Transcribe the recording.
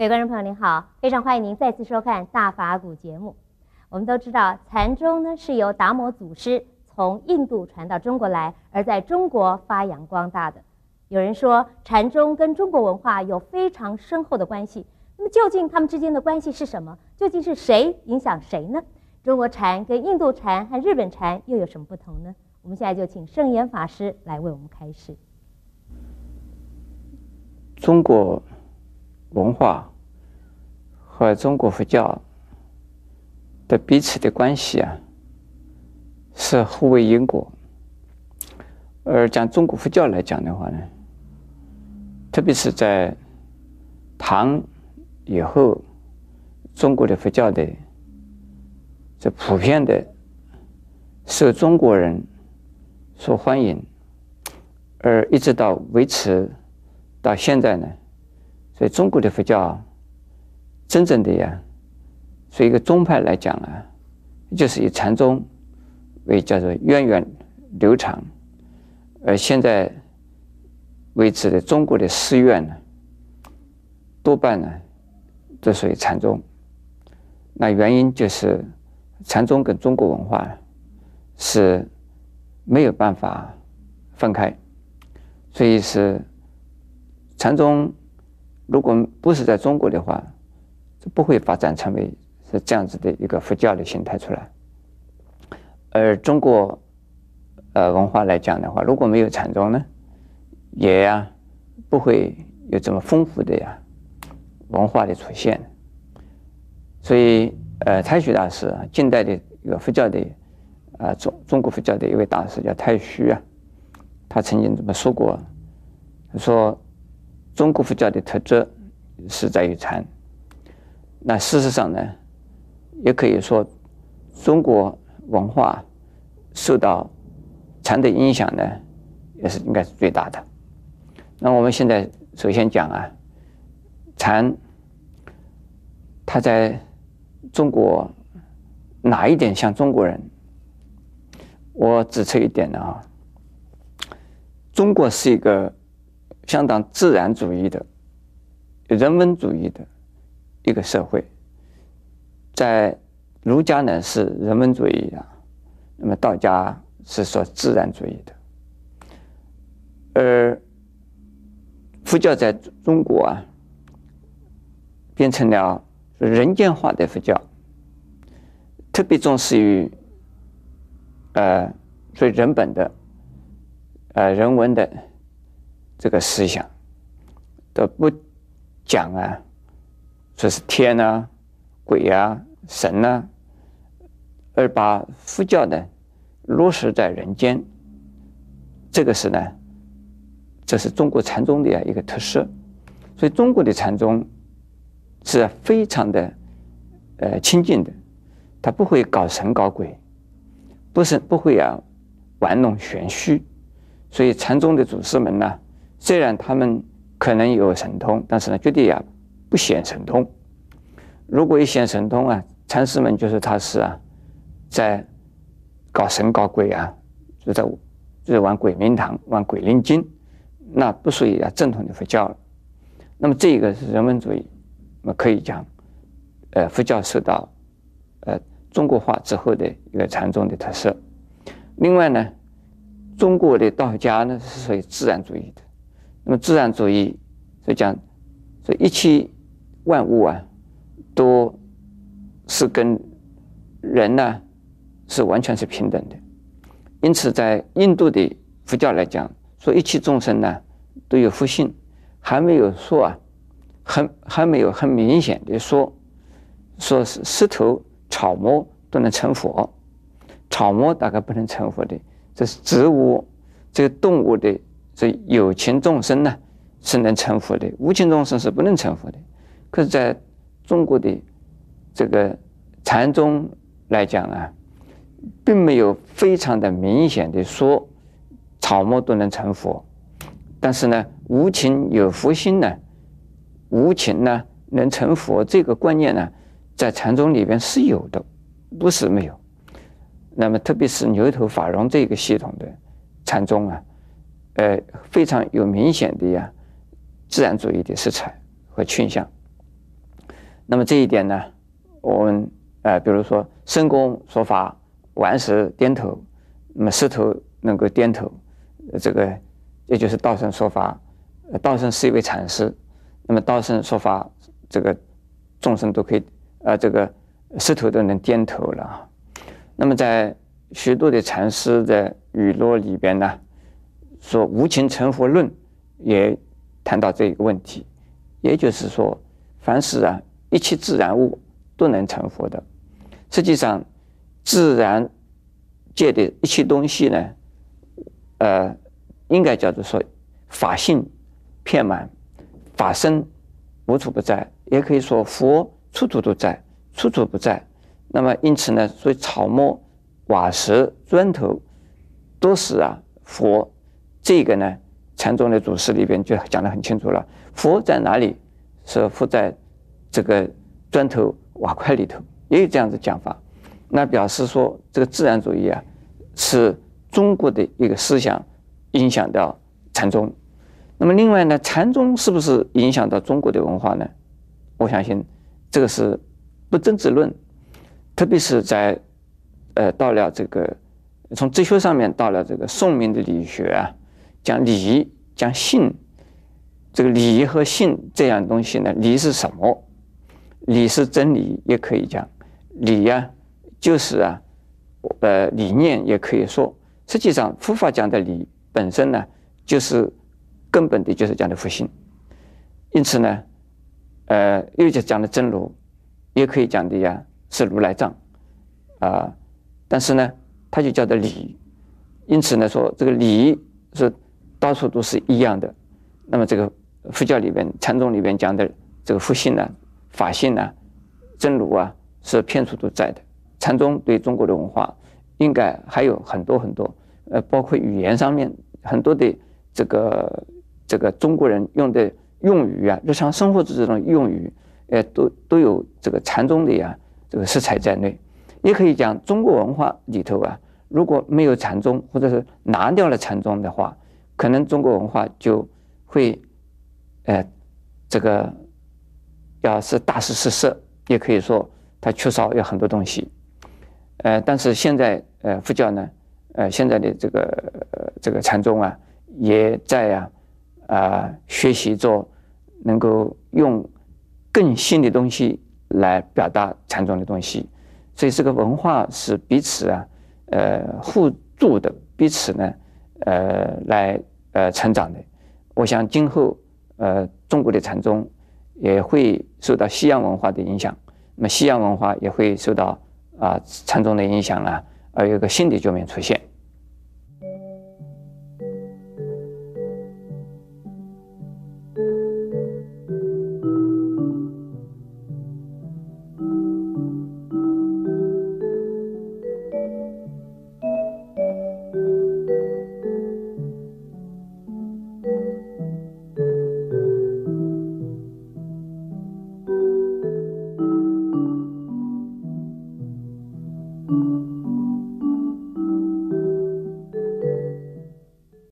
各位观众朋友您好，非常欢迎您再次收看《大法古》节目。我们都知道，禅宗呢是由达摩祖师从印度传到中国来，而在中国发扬光大的。有人说，禅宗跟中国文化有非常深厚的关系。那么，究竟他们之间的关系是什么？究竟是谁影响谁呢？中国禅跟印度禅和日本禅又有什么不同呢？我们现在就请圣严法师来为我们开示。中国文化和中国佛教的彼此的关系啊，是互为因果。而讲中国佛教来讲的话呢，特别是在唐以后，中国的佛教的这普遍的受中国人所欢迎，而一直到维持到现在呢，所以中国的佛教真正的呀，所以一个宗派来讲啊，就是以禅宗为叫做源远流长，而现在为止的中国的寺院呢，多半呢都属于禅宗，那原因就是禅宗跟中国文化是。没有办法分开，所以是禅宗，如果不是在中国的话，就不会发展成为是这样子的一个佛教的形态出来。而中国呃文化来讲的话，如果没有禅宗呢，也呀不会有这么丰富的呀文化的出现。所以呃太虚大师啊，近代的一个佛教的。啊，中中国佛教的一位大师叫太虚啊，他曾经这么说过，他说中国佛教的特质是在于禅。那事实上呢，也可以说中国文化受到禅的影响呢，也是应该是最大的。那我们现在首先讲啊，禅，他在中国哪一点像中国人？我指出一点呢啊，中国是一个相当自然主义的、人文主义的一个社会，在儒家呢是人文主义的，那么道家是说自然主义的，而佛教在中国啊变成了人间化的佛教，特别重视于。呃，所以人本的，呃，人文的这个思想都不讲啊，这是天啊、鬼啊、神啊，而把佛教呢落实在人间，这个是呢，这是中国禅宗的一个特色。所以中国的禅宗是非常的呃亲近的，他不会搞神搞鬼。不是不会啊，玩弄玄虚，所以禅宗的祖师们呢，虽然他们可能有神通，但是呢，绝对呀不显神通。如果一显神通啊，禅师们就是他是啊，在搞神搞鬼啊，就在就是玩鬼名堂、玩鬼灵精，那不属于啊正统的佛教了。那么这个是人文主义，那么可以讲，呃，佛教受到呃。中国化之后的一个禅宗的特色。另外呢，中国的道家呢是属于自然主义的。那么自然主义所以讲，所以一切万物啊，都是跟人呢是完全是平等的。因此，在印度的佛教来讲，说一切众生呢都有佛性，还没有说啊，很还没有很明显的说，说是石头。草木都能成佛，草木大概不能成佛的，这是植物，这个动物的这有情众生呢是能成佛的，无情众生是不能成佛的。可是在中国的这个禅宗来讲啊，并没有非常的明显的说草木都能成佛，但是呢，无情有佛心呢，无情呢能成佛这个观念呢。在禅宗里边是有的，不是没有。那么，特别是牛头法融这个系统的禅宗啊，呃，非常有明显的呀自然主义的色彩和倾向。那么这一点呢，我们呃，比如说申公说法，顽石点头，那么石头能够点头，这个也就是道圣说法。道圣是一位禅师，那么道圣说法，这个众生都可以，呃，这个石头都能点头了。那么在许多的禅师的语录里边呢，说无情成佛论也谈到这个问题，也就是说，凡是啊一切自然物都能成佛的。实际上，自然界的一切东西呢，呃，应该叫做说法性遍满，法身无处不在，也可以说佛处处都在，处处不在。那么因此呢，所以草木、瓦石、砖头都是啊佛。这个呢，禅宗的祖师里边就讲得很清楚了。佛在哪里？是佛在这个砖头瓦块里头，也有这样子讲法。那表示说，这个自然主义啊，是中国的一个思想影响到禅宗。那么另外呢，禅宗是不是影响到中国的文化呢？我相信这个是不争之论。特别是在，呃，到了这个从哲学上面到了这个宋明的理学啊，讲理讲性，这个理和性这样东西呢，理是什么？理是真理，也可以讲理呀、就是啊，呃，理念也可以说。实际上，佛法讲的理本身呢，就是根本的就是讲的佛性。因此呢，呃，又就讲的真如，也可以讲的呀。是如来藏，啊，但是呢，它就叫做理，因此呢，说这个理是到处都是一样的。那么这个佛教里边、禅宗里边讲的这个佛性呢、法性呢、真如啊，是遍处都在的。禅宗对中国的文化应该还有很多很多，呃，包括语言上面很多的这个这个中国人用的用语啊，日常生活的这种用语，呃，都都有这个禅宗的呀。这个色彩在内，也可以讲中国文化里头啊，如果没有禅宗，或者是拿掉了禅宗的话，可能中国文化就会，呃，这个要是大失色色，也可以说它缺少有很多东西，呃，但是现在呃佛教呢，呃现在的这个、呃、这个禅宗啊，也在啊啊、学习着能够用更新的东西。来表达禅宗的东西，所以这个文化是彼此啊，呃，互助的，彼此呢，呃，来呃成长的。我想今后呃，中国的禅宗也会受到西洋文化的影响，那么西洋文化也会受到啊沉重的影响啊，而有一个新的局面出现。